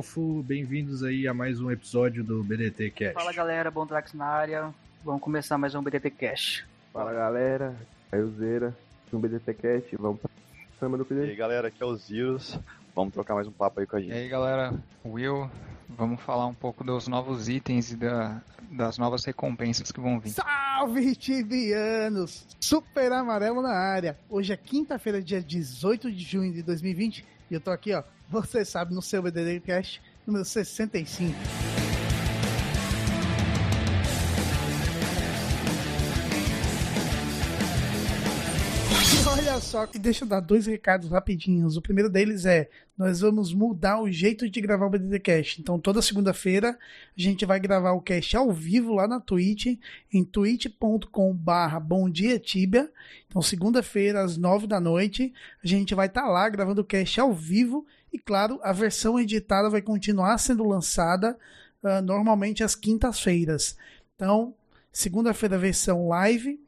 É o Elfo, bem-vindos aí a mais um episódio do BDT Cast. Fala galera, Bondrax na área. Vamos começar mais um BDT Cash. Fala galera, Caiozeira, um BDT Cast, vamos pra cima do E cliente. aí galera, aqui é o Zirus. Vamos trocar mais um papo aí com a E gente. aí galera, Will, vamos falar um pouco dos novos itens e da- das novas recompensas que vão vir. Salve, tibianos! Super amarelo na área. Hoje é quinta-feira, dia 18 de junho de 2020 e eu tô aqui, ó, você sabe, no seu BDD Cast número 65. Olha só, que deixa eu dar dois recados rapidinhos. O primeiro deles é: nós vamos mudar o jeito de gravar o BDD Cast. Então, toda segunda-feira a gente vai gravar o cast ao vivo lá na Twitch, em twitch.com/barra Bom Dia Tibia. Então, segunda-feira, às nove da noite, a gente vai estar lá gravando o cast ao vivo. E, claro, a versão editada vai continuar sendo lançada ah, normalmente às quintas-feiras. Então, segunda-feira, versão live.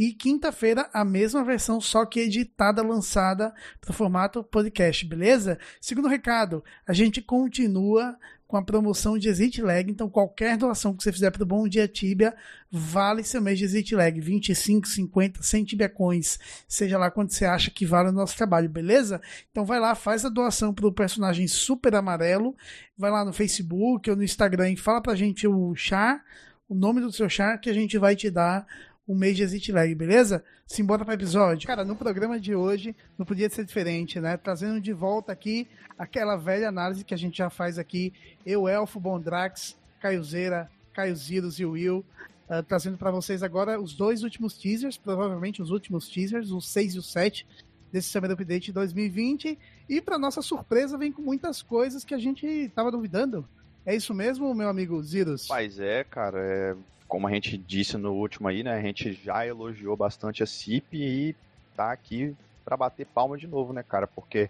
E quinta-feira, a mesma versão, só que editada, lançada para formato podcast, beleza? Segundo recado, a gente continua com a promoção de Exit Lag. Então, qualquer doação que você fizer para o Bom Dia Tibia, vale seu mês de Exit Lag. 25, 50, 100 Tibia Coins. Seja lá quanto você acha que vale o nosso trabalho, beleza? Então, vai lá, faz a doação para o personagem Super Amarelo. Vai lá no Facebook ou no Instagram e fala pra gente o char, o nome do seu char, que a gente vai te dar um mês de Exit Lag, beleza? Simbora para episódio. Cara, no programa de hoje não podia ser diferente, né? Trazendo de volta aqui aquela velha análise que a gente já faz aqui. Eu, Elfo, Bondrax, Caiozeira, Caio Zirus e Will. ah, trazendo para vocês agora os dois últimos teasers, provavelmente os últimos teasers, os 6 e o 7 desse Summer Update 2020. E para nossa surpresa, vem com muitas coisas que a gente tava duvidando. É isso mesmo, meu amigo Zirus? Mas é, cara, é, como a gente disse no último aí, né? A gente já elogiou bastante a CIP e tá aqui pra bater palma de novo, né, cara? Porque,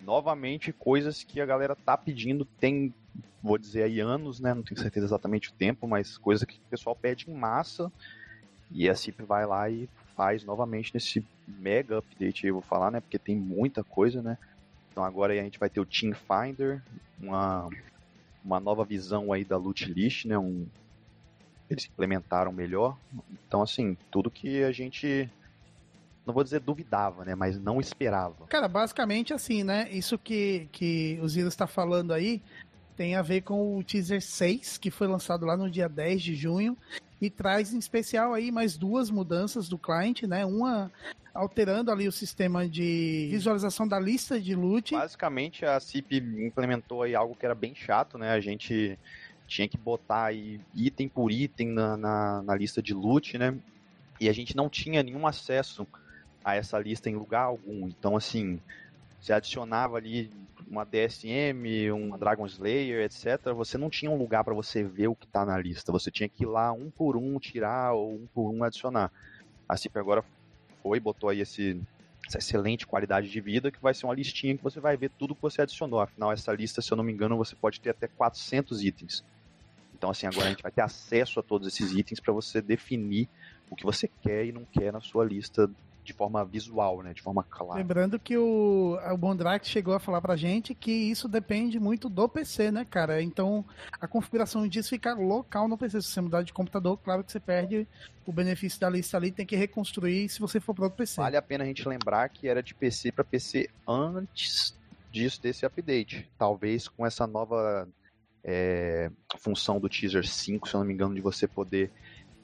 novamente, coisas que a galera tá pedindo tem, vou dizer aí, anos, né? Não tenho certeza exatamente o tempo, mas coisa que o pessoal pede em massa. E a CIP vai lá e faz novamente nesse mega update eu vou falar, né? Porque tem muita coisa, né? Então agora a gente vai ter o Team Finder, uma, uma nova visão aí da loot list, né? Um, eles implementaram melhor. Então, assim, tudo que a gente. Não vou dizer duvidava, né? Mas não esperava. Cara, basicamente assim, né? Isso que, que o Zirus está falando aí tem a ver com o teaser 6, que foi lançado lá no dia 10 de junho, e traz em especial aí mais duas mudanças do client, né? Uma alterando ali o sistema de visualização da lista de loot. Basicamente, a CIP implementou aí algo que era bem chato, né? A gente tinha que botar aí item por item na, na, na lista de loot, né? E a gente não tinha nenhum acesso a essa lista em lugar algum. Então, assim, você adicionava ali uma DSM, uma Dragon Slayer, etc. Você não tinha um lugar para você ver o que tá na lista. Você tinha que ir lá um por um tirar ou um por um adicionar. A CIP agora foi, botou aí esse, essa excelente qualidade de vida, que vai ser uma listinha que você vai ver tudo que você adicionou. Afinal, essa lista, se eu não me engano, você pode ter até 400 itens. Então, assim, agora a gente vai ter acesso a todos esses itens para você definir o que você quer e não quer na sua lista de forma visual, né? De forma clara. Lembrando que o, o Bondrax chegou a falar pra gente que isso depende muito do PC, né, cara? Então, a configuração disso fica local no PC. Se você mudar de computador, claro que você perde o benefício da lista ali, tem que reconstruir se você for para outro PC. Vale a pena a gente lembrar que era de PC para PC antes disso, desse update. Talvez com essa nova é, função do Teaser 5, se eu não me engano, de você poder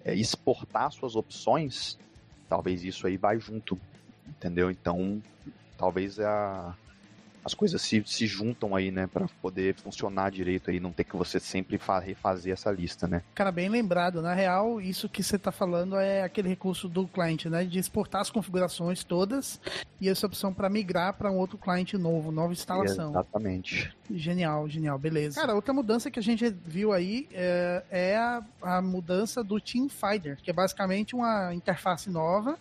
é, exportar suas opções, talvez isso aí vai junto, entendeu? Então, talvez a, as coisas se, se juntam aí, né, para poder funcionar direito aí, não ter que você sempre refazer essa lista, né? Cara, bem lembrado. Na real, isso que você tá falando é aquele recurso do cliente, né, de exportar as configurações todas e essa opção para migrar para um outro cliente novo, nova instalação. Exatamente. Genial, genial, beleza. Cara, outra mudança que a gente viu aí é, é a, a mudança do Team Finder, que é basicamente uma interface nova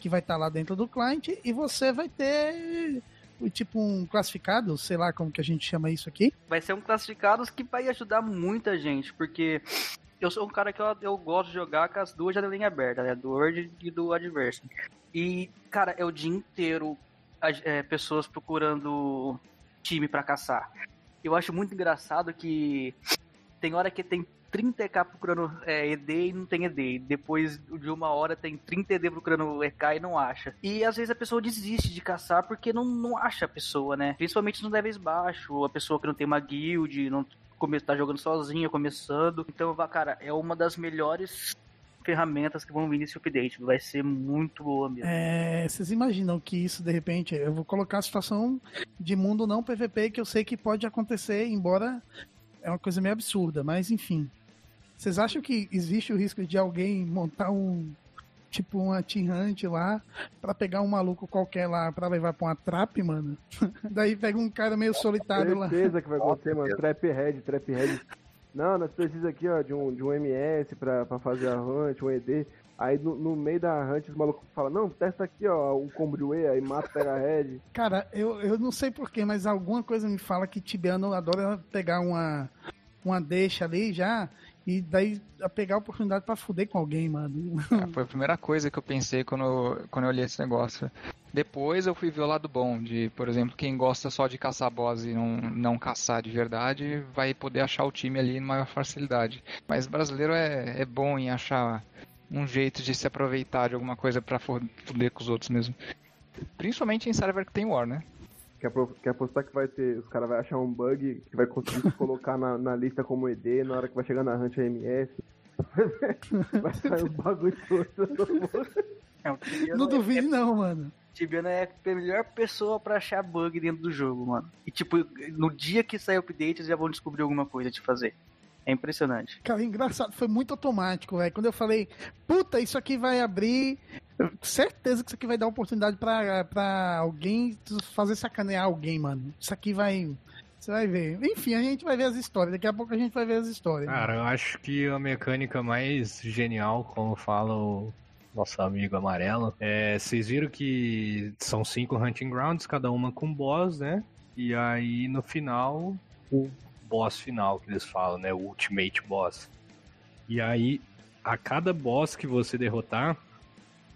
que vai estar tá lá dentro do cliente e você vai ter tipo um classificado, sei lá como que a gente chama isso aqui. Vai ser um classificado que vai ajudar muita gente, porque eu sou um cara que eu, eu gosto de jogar com as duas janelinhas abertas, né? Do Word e do Adversity. E, cara, é o dia inteiro é, pessoas procurando time para caçar. Eu acho muito engraçado que tem hora que tem 30k procurando é, ED e não tem ED. Depois de uma hora tem 30 ED procurando EK e não acha. E às vezes a pessoa desiste de caçar porque não, não acha a pessoa, né? Principalmente nos levels baixos, a pessoa que não tem uma guild, não tá jogando sozinha, começando. Então, cara, é uma das melhores ferramentas que vão vir nesse update. Vai ser muito boa mesmo. É, vocês imaginam que isso, de repente, eu vou colocar a situação de mundo não PVP que eu sei que pode acontecer, embora é uma coisa meio absurda, mas enfim. Vocês acham que existe o risco de alguém montar um tipo uma T-Hunt lá para pegar um maluco qualquer lá para levar pra uma trap, mano? Daí pega um cara meio solitário lá. certeza que vai acontecer, mano. Trap head, trap head. Não, nós precisamos aqui, ó, de um, de um MS pra, pra fazer a hunt, um ED. Aí no, no, meio da hunt os malucos falam, não, testa aqui, ó, um combriue, aí mata, pega a head. Cara, eu, eu não sei porquê, mas alguma coisa me fala que Tibiano adora pegar uma, uma deixa ali já e daí a pegar a oportunidade para fuder com alguém, mano. É, foi a primeira coisa que eu pensei quando, quando eu olhei esse negócio. Depois eu fui ver o lado bom, de, por exemplo, quem gosta só de caçar boss e não, não caçar de verdade, vai poder achar o time ali em maior facilidade. Mas brasileiro é, é bom em achar um jeito de se aproveitar de alguma coisa para fuder com os outros mesmo. Principalmente em server que tem War, né? Quer, quer apostar que vai ter. Os caras vão achar um bug que vai conseguir colocar na, na lista como ED na hora que vai chegar na Hunt MS. vai sair um bagulho todo. É, não duvide, é, não, mano. Tibiana é a melhor pessoa para achar bug dentro do jogo, mano. E tipo, no dia que sair o update, eles já vão descobrir alguma coisa de fazer. É impressionante. Cara, engraçado, foi muito automático, velho. Quando eu falei, puta, isso aqui vai abrir certeza que isso aqui vai dar oportunidade pra, pra alguém fazer sacanear alguém, mano. Isso aqui vai. Você vai ver. Enfim, a gente vai ver as histórias. Daqui a pouco a gente vai ver as histórias. Cara, eu acho que a mecânica mais genial, como fala o nosso amigo amarelo, é. Vocês viram que são cinco hunting grounds, cada uma com boss, né? E aí no final, o boss final que eles falam, né? O ultimate boss. E aí, a cada boss que você derrotar,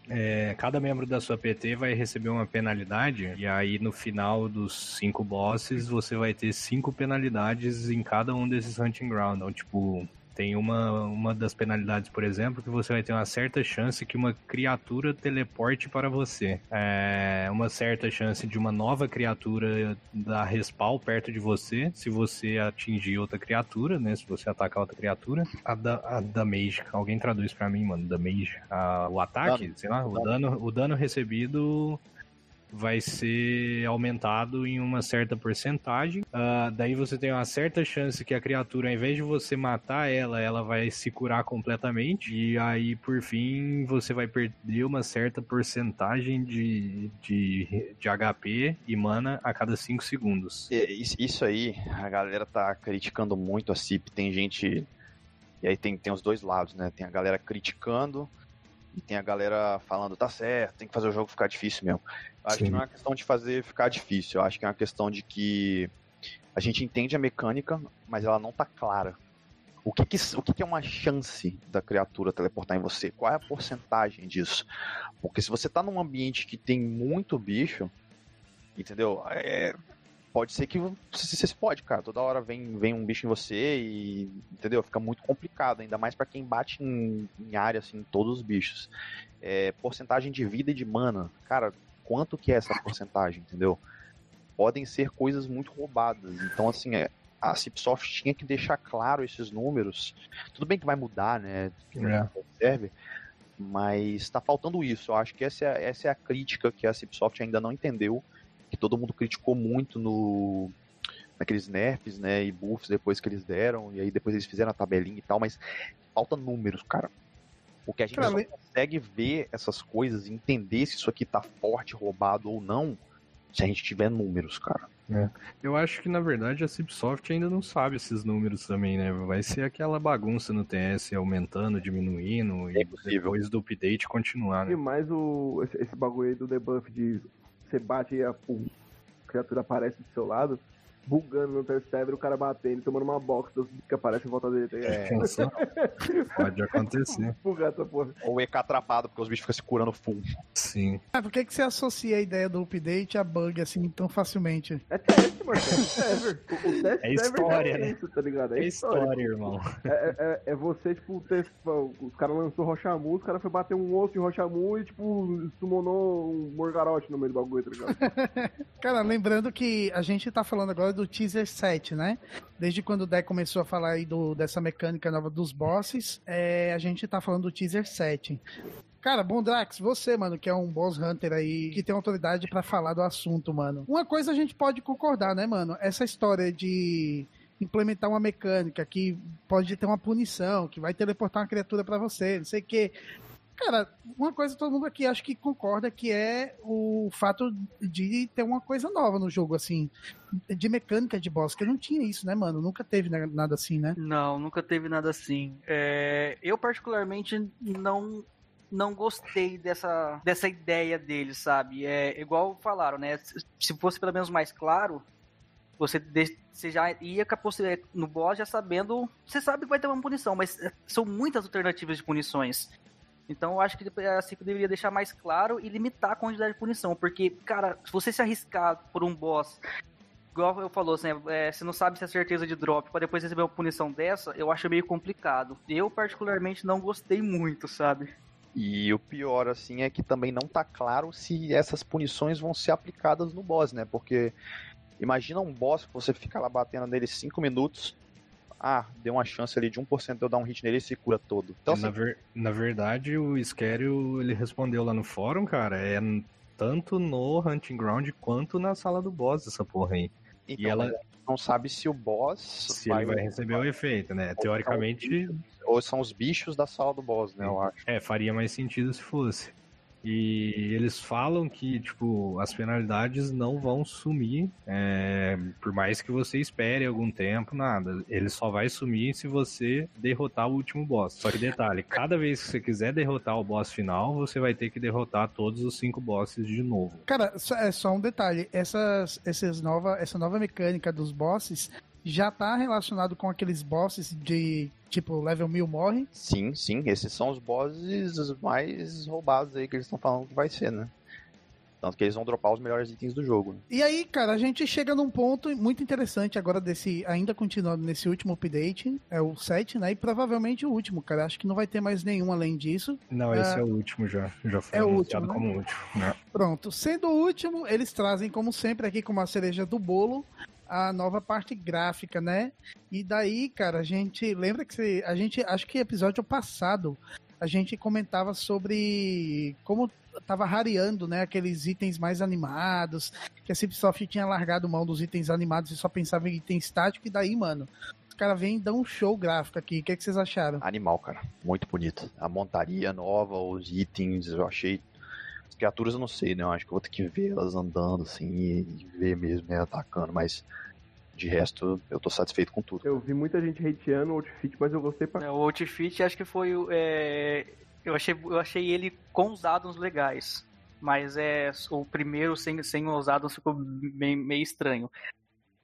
é, cada membro da sua PT vai receber uma penalidade, e aí no final dos cinco bosses você vai ter cinco penalidades em cada um desses Hunting Ground. Então, tipo, tem uma, uma das penalidades, por exemplo, que você vai ter uma certa chance que uma criatura teleporte para você. É uma certa chance de uma nova criatura dar respawn perto de você, se você atingir outra criatura, né? Se você atacar outra criatura. A, da, a damage, alguém traduz para mim, mano, damage. A, o ataque, dano. sei lá, o dano, o dano recebido vai ser aumentado em uma certa porcentagem. Uh, daí você tem uma certa chance que a criatura, ao invés de você matar ela, ela vai se curar completamente. E aí, por fim, você vai perder uma certa porcentagem de, de, de HP e mana a cada 5 segundos. Isso aí, a galera tá criticando muito a CIP. Tem gente. E aí tem, tem os dois lados, né? Tem a galera criticando e tem a galera falando, tá certo, tem que fazer o jogo ficar difícil mesmo. Eu acho Sim. que não é uma questão de fazer ficar difícil, eu acho que é uma questão de que a gente entende a mecânica, mas ela não tá clara. O que, que o que, que, é uma chance da criatura teleportar em você? Qual é a porcentagem disso? Porque se você tá num ambiente que tem muito bicho, entendeu? É, pode ser que você se pode, cara. Toda hora vem, vem um bicho em você e, entendeu? Fica muito complicado, ainda mais para quem bate em, em, área, assim, todos os bichos. É, porcentagem de vida e de mana. Cara, quanto que é essa porcentagem, entendeu? Podem ser coisas muito roubadas. Então, assim, é, a Cipsoft tinha que deixar claro esses números. Tudo bem que vai mudar, né? Que não serve. Mas está faltando isso. Eu acho que essa é, essa é a crítica que a Cipsoft ainda não entendeu que todo mundo criticou muito no naqueles nerfs, né, e buffs depois que eles deram, e aí depois eles fizeram a tabelinha e tal, mas falta números, cara. Porque a gente Cara, só le- consegue ver essas coisas e entender se isso aqui tá forte, roubado ou não, se a gente tiver números, cara. Eu acho que na verdade a Cipsoft ainda não sabe esses números também, né? Vai ser aquela bagunça no TS aumentando, diminuindo É e possível. depois do update continuar, E né? mais o, esse, esse bagulho aí do debuff de você bate e a, a criatura aparece do seu lado, bugando no teu server, o cara batendo, tomando uma box dos bichos que aparecem em volta dele. tá? É? Pode acontecer. Bugar essa porra. ou EK atrapado, porque os bichos ficam se curando full. Sim. Ah, por que, que você associa a ideia do update a bug assim tão facilmente? É teste, mano. É teste server. O, o teste É história, é né? isso, tá ligado? É, É história. história, irmão. É, é- é- é você, tipo, ter, os caras lançou Rochamu, os caras foi bater um osso em Rochamu e, tipo, summonou um Morgarote no meio do bagulho, tá ligado? Cara, lembrando que a gente tá falando agora do teaser 7, né? Desde quando o Deck começou a falar aí do, dessa mecânica nova dos bosses, é, a gente tá falando do teaser 7. Cara, Bondrax, você, mano, que é um boss hunter aí, que tem autoridade pra falar do assunto, mano. Uma coisa a gente pode concordar, né, mano? Essa história de implementar uma mecânica que pode ter uma punição, que vai teleportar uma criatura pra você, não sei o quê. Cara, uma coisa todo mundo aqui acho que concorda que é o fato de ter uma coisa nova no jogo, assim, de mecânica de boss, que não tinha isso, né, mano? Nunca teve na- nada assim, né? Não, nunca teve nada assim. É, eu, particularmente, não não gostei dessa, dessa ideia deles, sabe? É igual falaram, né? Se- Se fosse pelo menos mais claro, você, você já ia no boss já sabendo. Você sabe que vai ter uma punição, mas são muitas alternativas de punições. Então eu acho que a CIP deveria deixar mais claro e limitar a quantidade de punição. Porque, cara, se você se arriscar por um boss igual eu falou, assim, é, você não sabe se é certeza de drop pra depois receber uma punição dessa, eu acho meio complicado. Eu, particularmente, não gostei muito, sabe? E o pior, assim, é que também não tá claro se essas punições vão ser aplicadas no boss, né? Porque imagina um boss que você fica lá batendo nele 5 minutos. Ah, deu uma chance ali de 1% de eu dar um hit nele e se cura todo. Então, na, assim, ver- na verdade, o Skerio, ele respondeu lá no fórum, cara, é tanto no Hunting Ground quanto na sala do boss essa porra aí. então, e ela- não sabe se o boss Se ele vai receber o efeito, né? Teoricamente, ou são os bichos da sala do boss, né? Eu acho. é, faria mais sentido se fosse. E eles falam que, tipo, as penalidades não vão sumir, é, por mais que você espere algum tempo, nada. Ele só vai sumir se você derrotar o último boss. Só que detalhe, cada vez que você quiser derrotar o boss final, você vai ter que derrotar todos os cinco bosses de novo. Cara, só- é só um detalhe. Essas, essas nova, essa nova mecânica dos bosses já tá relacionado com aqueles bosses de tipo level 1000 morre. Sim, sim, esses são os bosses mais roubados aí que eles estão falando que vai ser, né? Tanto que eles vão dropar os melhores itens do jogo. Né? E aí, cara, a gente chega num ponto muito interessante agora desse, ainda continuando nesse último update, é o 7, né? E provavelmente o último, cara. Acho que não vai ter mais nenhum além disso. Não, esse Ah, é o último já. Já foi é o anunciado último, né? como o último. né? Pronto. Sendo o último, eles trazem, como sempre, aqui como a cereja do bolo, a nova parte gráfica, né? E daí, cara, a gente. Lembra que a gente. Acho que episódio passado a gente comentava sobre como tava rareando, né? Aqueles itens mais animados, que a Cipsoft tinha largado mão dos itens animados e só pensava em item estático, e daí, mano. Os caras vêm e dão um show gráfico aqui. O que, é que vocês acharam? Animal, cara. Muito bonito. A montaria nova, os itens, eu achei. As criaturas eu não sei, né? Eu acho que eu vou ter que ver elas andando assim e, e ver mesmo, né? Atacando, mas de resto eu tô satisfeito com tudo. Eu vi muita gente hateando o outfit, mas eu gostei pra É, O Outfit acho que foi o. é, eu, achei, eu achei ele com os addons legais. Mas é o primeiro sem, sem os addons ficou bem, meio estranho.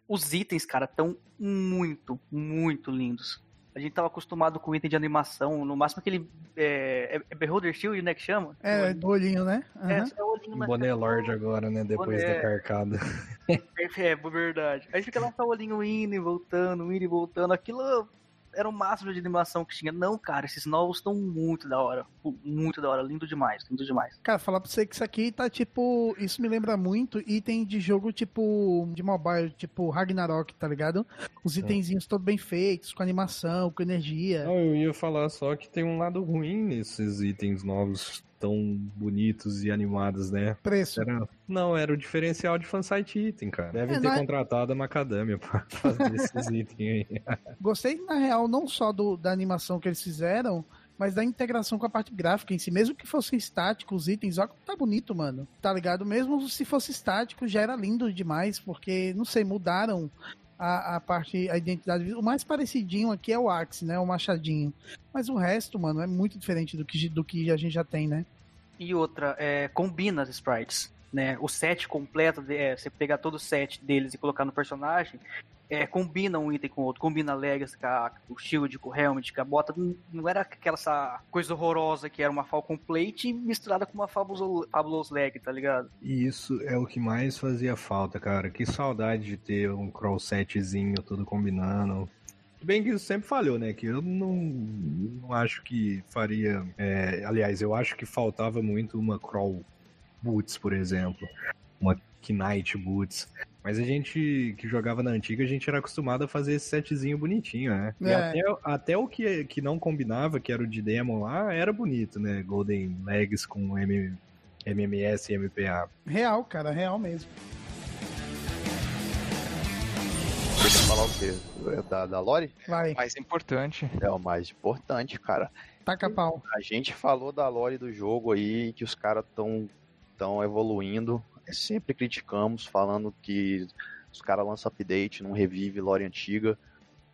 Os itens, cara, estão muito, muito lindos. A gente tava acostumado com item de animação, no máximo aquele. É, é, é Beholder Shield, né? Que chama? É, do olhinho, né? Aham. É, só o olhinho, mas- Boné Lord agora, né? Depois Boné. da carcada. É, é verdade. Aí fica lá só o olhinho indo e voltando, indo e voltando. Aquilo era o máximo de animação que tinha. Não, cara, esses novos estão muito da hora. Muito da hora. Lindo demais, lindo demais. Cara, falar pra você que isso aqui tá tipo. Isso me lembra muito item de jogo tipo. de mobile, tipo Ragnarok, tá ligado? Os itenzinhos todos bem feitos, com animação, com energia. Não, eu ia falar só que tem um lado ruim nesses itens novos. Tão bonitos e animados, né? Preço. Era... Não, era o diferencial de fansite item, cara. Devem É, ter é- contratado a Macadamia pra fazer esses itens aí. Gostei, na real, não só do, da animação que eles fizeram, mas da integração com a parte gráfica em si. Mesmo que fosse estático os itens, ó, tá bonito, mano. Tá ligado? Mesmo se fosse estático, já era lindo demais, porque, não sei, mudaram a, a parte, a identidade. O mais parecidinho aqui é o Axe, né? O Machadinho. Mas o resto, mano, é muito diferente do que, do que a gente já tem, né? E outra, é, combina as sprites. Né? O set completo, é, você pegar todo o set deles e colocar no personagem, é, combina um item com o outro. Combina a Legacy com, a- com o Shield, com o Helmet, com a bota. Não- Não era aquela essa coisa horrorosa que era uma Falcon Plate misturada com uma Fabulous, Fabulous Leg, tá ligado? E isso é o que mais fazia falta, cara. Que saudade de ter um crawl setzinho todo combinando. Bem que isso sempre falhou, né? Que eu não, não acho que faria. é, aliás, eu acho que faltava muito uma crawl boots, por exemplo. Uma Knight boots. Mas a gente que jogava na antiga, a gente era acostumado a fazer esse setzinho bonitinho, né? E É. até, até o que, que não combinava, que era o de demo lá, era bonito, né? Golden Legs com M, MMS e MPA. Real, cara, real mesmo. Falar o quê? É Da, da Lore? Vai, Mais importante. É o mais importante, cara. taca pau. A gente falou da lore do jogo aí, que os caras estão tão evoluindo. Sempre criticamos, falando que os caras lançam update, não revive lore antiga.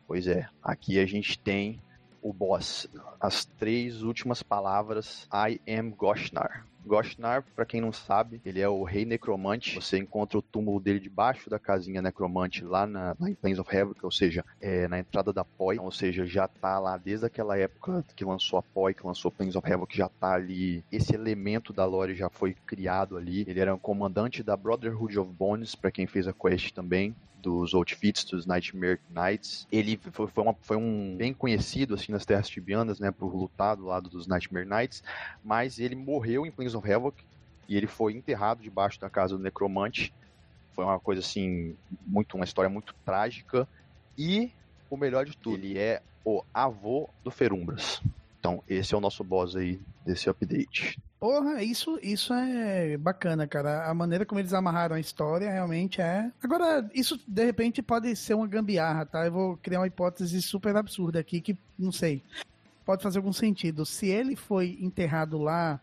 Pois é, aqui a gente tem o boss. As três últimas palavras, I am Goshnar. Goshnar, pra quem não sabe, ele é o rei necromante. Você encontra o túmulo dele debaixo da casinha necromante lá na, em Plains of Havoc, ou seja, é, na entrada da POI, ou seja, já tá lá desde aquela época que lançou a POI, que lançou Plains of Havoc, já tá ali. Esse elemento da lore já foi criado ali. Ele era um comandante da Brotherhood of Bones, pra quem fez a quest também. Dos Outfits, dos Nightmare Knights. Ele foi, foi, uma- foi um bem conhecido assim nas Terras Tibianas, né? Por lutar do lado dos Nightmare Knights. Mas ele morreu em Plains of Havoc e ele foi enterrado debaixo da casa do Necromante. Foi uma coisa assim, muito uma história muito trágica. E o melhor de tudo, ele é o avô do Ferumbras. Então, esse é o nosso boss aí desse update. Porra, isso, isso é bacana, cara. A maneira como eles amarraram a história realmente é. Agora, isso de repente pode ser uma gambiarra, tá? Eu vou criar uma hipótese super absurda aqui que não sei. Pode fazer algum sentido. Se ele foi enterrado lá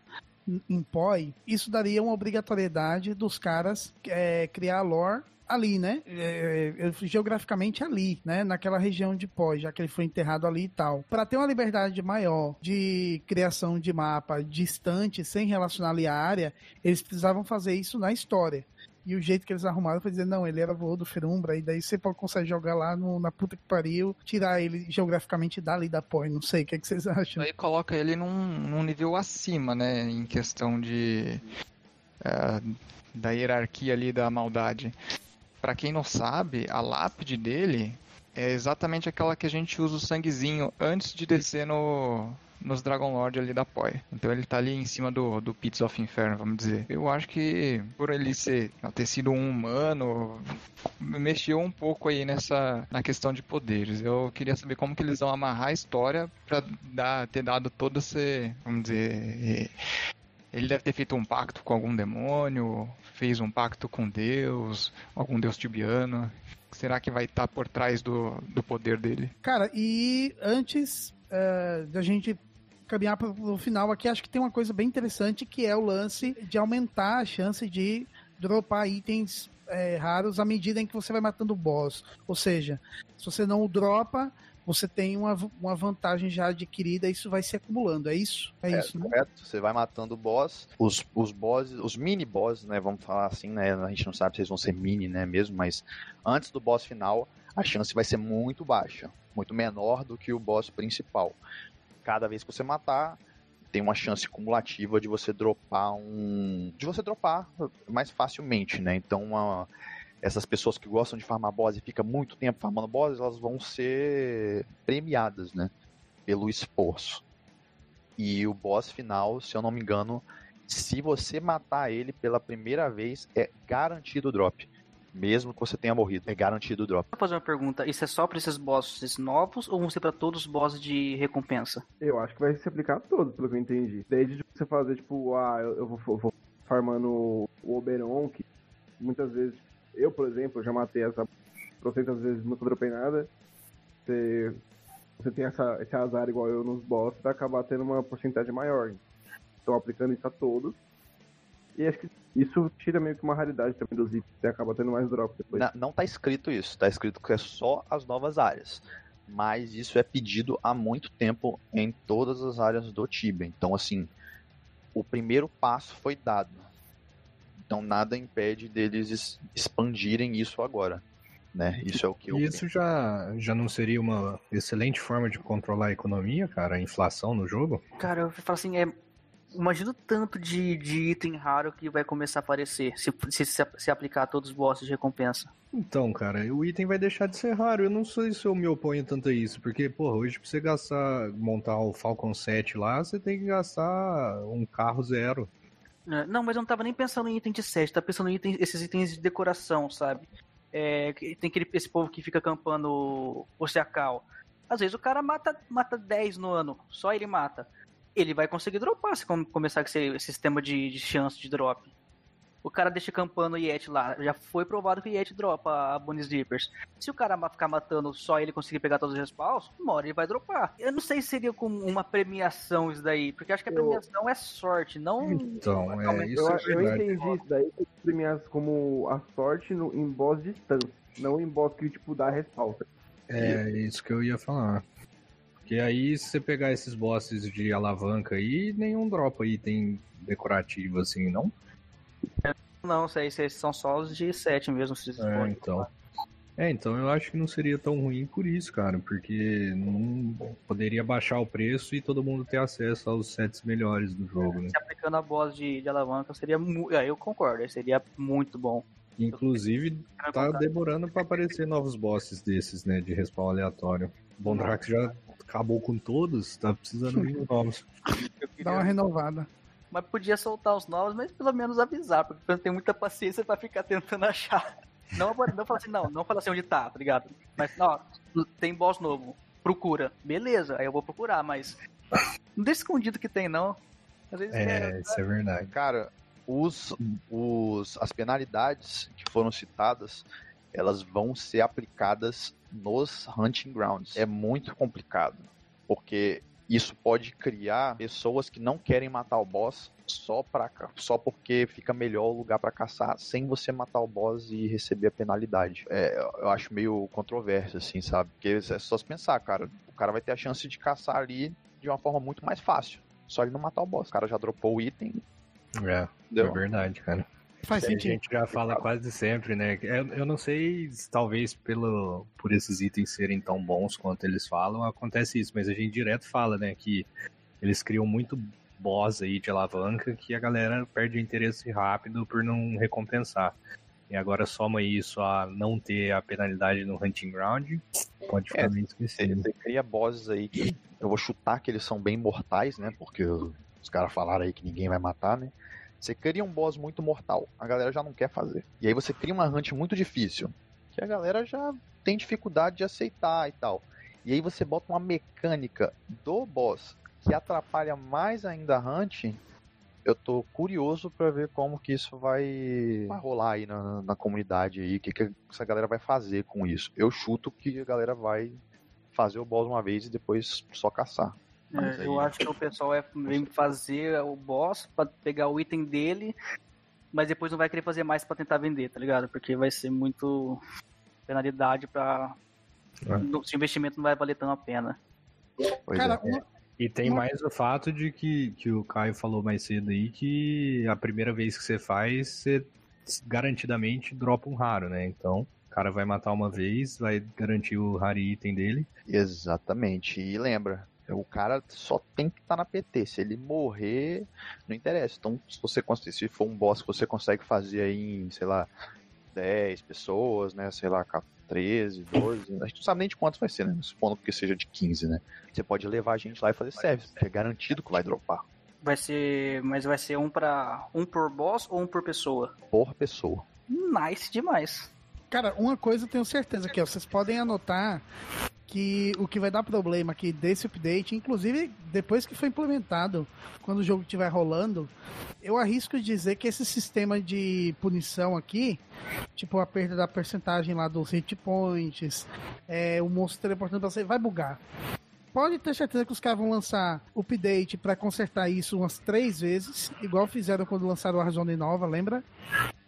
em- Poi, isso daria uma obrigatoriedade dos caras é, criar lore ali, né? É, é, geograficamente ali, né? Naquela região de Poi, já que ele foi enterrado ali e tal. Para ter uma liberdade maior de criação de mapa distante, sem relacionar ali a área, eles precisavam fazer isso na história. E o jeito que eles arrumaram foi dizer, não, ele era vô do Ferumbra, e daí você pode conseguir jogar lá no- na puta que pariu, tirar ele geograficamente dali da Poi, não sei, o que, é que vocês acham? Aí coloca ele num, num nível acima, né? Em questão de. eh, da hierarquia ali da maldade. Pra quem não sabe, a lápide dele é exatamente aquela que a gente usa o sanguezinho antes de descer no. Nos Dragon Lord ali da Poi. Então ele tá ali em cima do, do Pits of Inferno, vamos dizer. Eu acho que por ele ser, ter sido um humano, mexeu um pouco aí nessa na questão de poderes. Eu queria saber como que eles vão amarrar a história pra dar, ter dado todo esse, vamos dizer, ele deve ter feito um pacto com algum demônio, fez um pacto com Deus, algum deus tibiano. Será que vai estar por trás do, do poder dele? Cara, e antes eh, da gente caminhar para o final aqui, acho que tem uma coisa bem interessante que é o lance de aumentar a chance de dropar itens eh, raros à medida em que você vai matando o boss. Ou seja, se você não o dropa, você tem uma, uma vantagem já adquirida, isso vai se acumulando. É isso? É, É, isso, né? correto? Você vai matando o boss, os, os bosses, os mini bosses, né? Vamos falar assim, né? A gente não sabe se eles vão ser mini, né? Mesmo, mas antes do boss final, a chance vai ser muito baixa, muito menor do que o boss principal. Cada vez que você matar, tem uma chance cumulativa de você dropar um. de você dropar mais facilmente, né? Então, uma- essas pessoas que gostam de farmar boss e fica muito tempo farmando boss, elas vão ser premiadas, né? Pelo esforço. E o boss final, se eu não me engano, se você matar ele pela primeira vez, é garantido o drop. Mesmo que você tenha morrido, é garantido o drop. Vou fazer uma pergunta. Isso é só pra esses bosses novos ou vão ser pra todos os bosses de recompensa? Eu acho que vai se aplicar a todos, pelo que eu entendi. Desde você fazer, tipo, ah, eu, eu vou, vou farmando o Oberon, que muitas vezes, eu, por exemplo, já matei essa trocentas vezes, nunca dropei nada. Você, você tem essa, esse azar igual eu nos boss, vai acabar tendo uma porcentagem maior. Estão aplicando isso a todos. E acho que isso tira meio que uma raridade também dos itens, você acaba tendo mais drop depois. Não, não tá escrito isso, tá escrito que é só as novas áreas. Mas isso é pedido há muito tempo em todas as áreas do Tibia. Então, assim, o primeiro passo foi dado. Então nada impede deles expandirem isso agora. Né? Isso é o que eu Isso já, já não seria uma excelente forma de controlar a economia, cara, a inflação no jogo? Cara, eu falo assim, é, imagino tanto de, de item raro que vai começar a aparecer se, se, se aplicar a todos os bosses de recompensa. Então, cara, o item vai deixar de ser raro. Eu não sei se eu me oponho tanto a isso, porque, porra, hoje pra você gastar, montar o Falcon 7 lá, você tem que gastar um carro zero. É, não, mas eu não tava nem pensando em item de set, tava pensando em item, esses itens de decoração, sabe? É, tem aquele, esse povo que fica acampando o Seacal. Às vezes o cara mata, mata 10 no ano, só ele mata. Ele vai conseguir dropar se começar com esse sistema de, de chance de drop o cara deixa campando o Yeti lá. Já foi provado que o Yeti dropa a Bonus Dippers. Se o cara ficar matando só ele conseguir pegar todos os respawns, uma hora ele vai dropar. Eu não sei se seria com uma premiação isso daí, porque acho que a premiação eu... é sorte, não. Então, é isso. Eu, eu entendi isso daí, premiação como a sorte no, em boss distância, não em boss que tipo dá resposta. É isso que eu ia falar. Porque aí, se você pegar esses bosses de alavanca aí, nenhum dropa item decorativo assim, não? Não, esses são só os de 7 mesmo. Se é, então. É, então eu acho que não seria tão ruim por isso, cara, porque não poderia baixar o preço e todo mundo ter acesso aos sets melhores do jogo, né? Se aplicando a boss de, de alavanca seria muito. É, eu concordo, seria muito bom. Inclusive, tá demorando para aparecer novos bosses desses, né, de respawn aleatório. Bondrax já acabou com todos, tá precisando de novos. Dá uma renovada mas podia soltar os novos, mas pelo menos avisar, porque eu tenho muita paciência para ficar tentando achar. Não, não falar assim, não, não falar assim onde tá, tá ligado? Mas, ó, tem boss novo, procura. Beleza, aí eu vou procurar, mas não deixa escondido que tem, não. Às vezes é, é, isso é verdade. Cara, os, os, as penalidades que foram citadas, elas vão ser aplicadas nos hunting grounds. É muito complicado, porque isso pode criar pessoas que não querem matar o boss só, pra, só porque fica melhor o lugar para caçar sem você matar o boss e receber a penalidade. É, eu acho meio controverso, assim, sabe? Porque é só se pensar, cara. O cara vai ter a chance de caçar ali de uma forma muito mais fácil. Só ele não matar o boss. O cara já dropou o item. É, Deu. é verdade, cara. Faz a gente já fala quase sempre, né? Eu, eu não sei, talvez pelo, por esses itens serem tão bons quanto eles falam, acontece isso, mas a gente direto fala, né, que eles criam muito boss aí de alavanca que a galera perde o interesse rápido por não recompensar. E agora soma isso a não ter a penalidade no Hunting Ground, pode ficar é, meio esquecido. Você cria bosses aí que eu vou chutar que eles são bem mortais, né? Porque os caras falaram aí que ninguém vai matar, né? Você cria um boss muito mortal, a galera já não quer fazer. E aí você cria uma hunt muito difícil, que a galera já tem dificuldade de aceitar e tal. E aí você bota uma mecânica do boss que atrapalha mais ainda a hunt. Eu tô curioso para ver como que isso vai, vai rolar aí na, na comunidade aí, o que, que essa galera vai fazer com isso. Eu chuto que a galera vai fazer o boss uma vez e depois só caçar. É, eu acho que o pessoal é, vem fazer o boss para pegar o item dele, mas depois não vai querer fazer mais para tentar vender, tá ligado? Porque vai ser muito penalidade para é. o investimento não vai valer tão a pena. Pois Cara, é. uma... E tem mais o fato de que, que o Caio falou mais cedo aí, que a primeira vez que você faz, você garantidamente dropa um raro, né? Então, o cara vai matar uma vez, vai garantir o raro item dele. Exatamente. E lembra, o cara só tem que estar tá na PT. Se ele morrer, não interessa. Então, se você se for um boss que você consegue fazer aí em, sei lá, 10 pessoas, né? Sei lá, 13, 12. A gente não sabe nem de quantos vai ser, né? Supondo que seja de 15, né? Você pode levar a gente lá e fazer service, porque é garantido que vai dropar. Vai ser. Mas vai ser um para um por boss ou um por pessoa? Por pessoa. Nice demais. Cara, uma coisa eu tenho certeza aqui, ó. Vocês podem anotar que o que vai dar problema aqui desse update, inclusive depois que foi implementado, quando o jogo estiver rolando, eu arrisco dizer que esse sistema de punição aqui, tipo a perda da percentagem lá dos hit points, é, o monstro teleportando pra você, vai bugar pode ter certeza que os caras vão lançar update para consertar isso umas três vezes, igual fizeram quando lançaram a Warzone nova, lembra?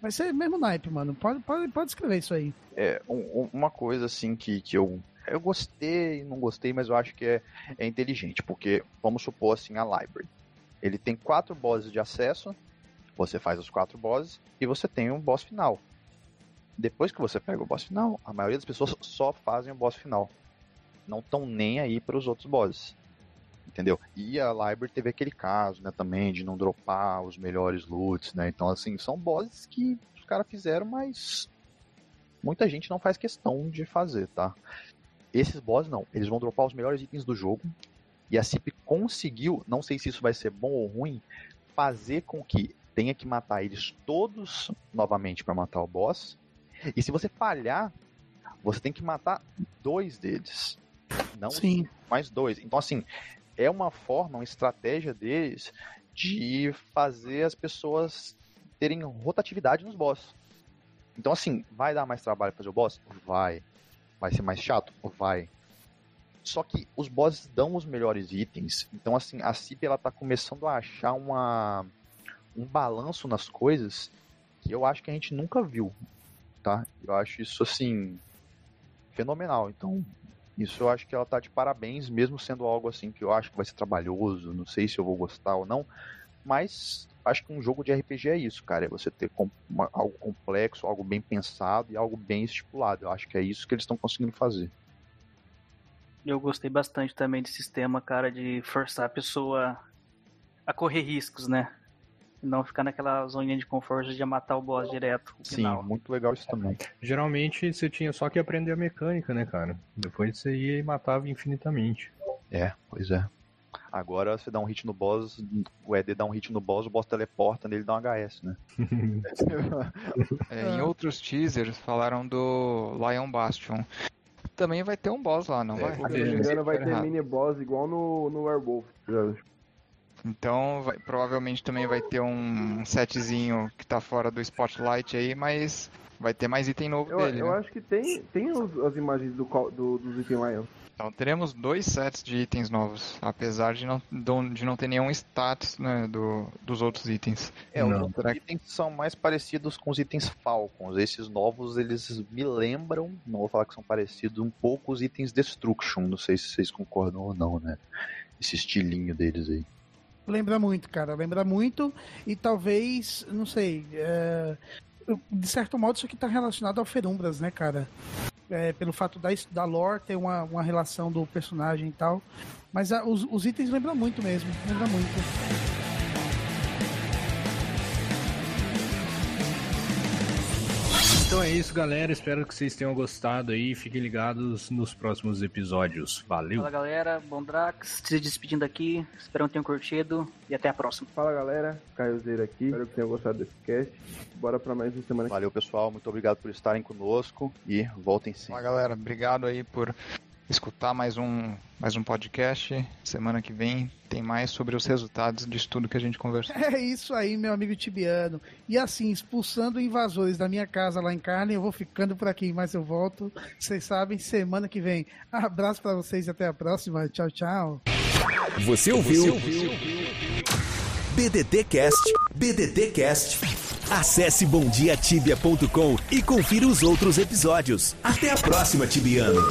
Vai ser mesmo naipe, mano. Pode, pode, pode escrever isso aí. É, um, uma coisa assim que, que eu, eu gostei, não gostei, mas eu acho que é, é inteligente, porque vamos supor assim a library. Ele tem quatro bosses de acesso, você faz os quatro bosses e você tem um boss final. Depois que você pega o boss final, a maioria das pessoas só fazem o boss final não estão nem aí para os outros bosses. Entendeu? E a Library teve aquele caso, né, também, de não dropar os melhores loots, né? Então, assim, são bosses que os caras fizeram, mas muita gente não faz questão de fazer, tá? Esses bosses não, eles vão dropar os melhores itens do jogo. E a CIP conseguiu, não sei se isso vai ser bom ou ruim, fazer com que tenha que matar eles todos novamente para matar o boss. E se você falhar, você tem que matar dois deles. Não Sim. mais dois. Então, assim, é uma forma, uma estratégia deles de fazer as pessoas terem rotatividade nos boss. Então, assim, vai dar mais trabalho fazer o boss? Vai. Vai ser mais chato? Vai. Só que os bosses dão os melhores itens. Então, assim, a CIP ela tá começando a achar uma, um balanço nas coisas que eu acho que a gente nunca viu. Tá? Eu acho isso, assim, fenomenal. Então, isso eu acho que ela tá de parabéns, mesmo sendo algo assim que eu acho que vai ser trabalhoso, não sei se eu vou gostar ou não, mas acho que um jogo de RPG é isso, cara, é você ter uma, algo complexo, algo bem pensado e algo bem estipulado. Eu acho que é isso que eles estão conseguindo fazer. Eu gostei bastante também desse sistema, cara, de forçar a pessoa a correr riscos, né? Não ficar naquela zoninha de conforto de matar o boss direto. Sim, final. muito legal isso também. Geralmente você tinha só que aprender a mecânica, né, cara? Depois você ia e matava infinitamente. É, pois é. Agora você dá um hit no boss, o ED dá um hit no boss, o boss teleporta nele e dá um HS, né? é, em outros teasers falaram do Lion Bastion. Também vai ter um boss lá, não é, vai? Se não me engano, vai ter mini boss igual no, no Werewolf. Então, vai, provavelmente também vai ter um setzinho que tá fora do Spotlight aí, mas vai ter mais item novo eu, dele. Eu né? acho que tem, tem os, as imagens do, do, dos itens Lion. Então teremos dois sets de itens novos, apesar de não, de não ter nenhum status né, do, dos outros itens. É, não. os itens são mais parecidos com os itens Falcons. Esses novos, eles me lembram, não vou falar que são parecidos, um pouco os itens Destruction. Não sei se vocês concordam ou não, né? Esse estilinho deles aí. Lembra muito, cara. Lembra muito. E talvez, não sei. É... De certo modo, isso aqui tá relacionado ao Ferumbras, né, cara? É, pelo fato da, da lore ter uma, uma relação do personagem e tal. Mas a, os, os itens lembram muito mesmo. Lembra muito. Então é isso, galera. Espero que vocês tenham gostado aí. Fiquem ligados nos próximos episódios. Valeu. Fala, galera. Bom Drax. Se despedindo aqui. Espero que tenham curtido. E até a próxima. Fala, galera. Caio Zeira aqui. Espero que tenham gostado desse cast. Bora pra mais uma semana. Valeu, pessoal. Muito obrigado por estarem conosco. E voltem sim. Fala, galera. Obrigado aí por escutar mais um, mais um podcast. Semana que vem tem mais sobre os resultados de estudo que a gente conversou. É isso aí, meu amigo Tibiano. E assim, expulsando invasores da minha casa lá em Carne, eu vou ficando por aqui, mas eu volto. Vocês sabem, semana que vem. Abraço para vocês e até a próxima. Tchau, tchau. Você ouviu? Você ouviu? BDT Cast. BDT Cast. Acesse bomdiatibia.com e confira os outros episódios. Até a próxima, Tibiano.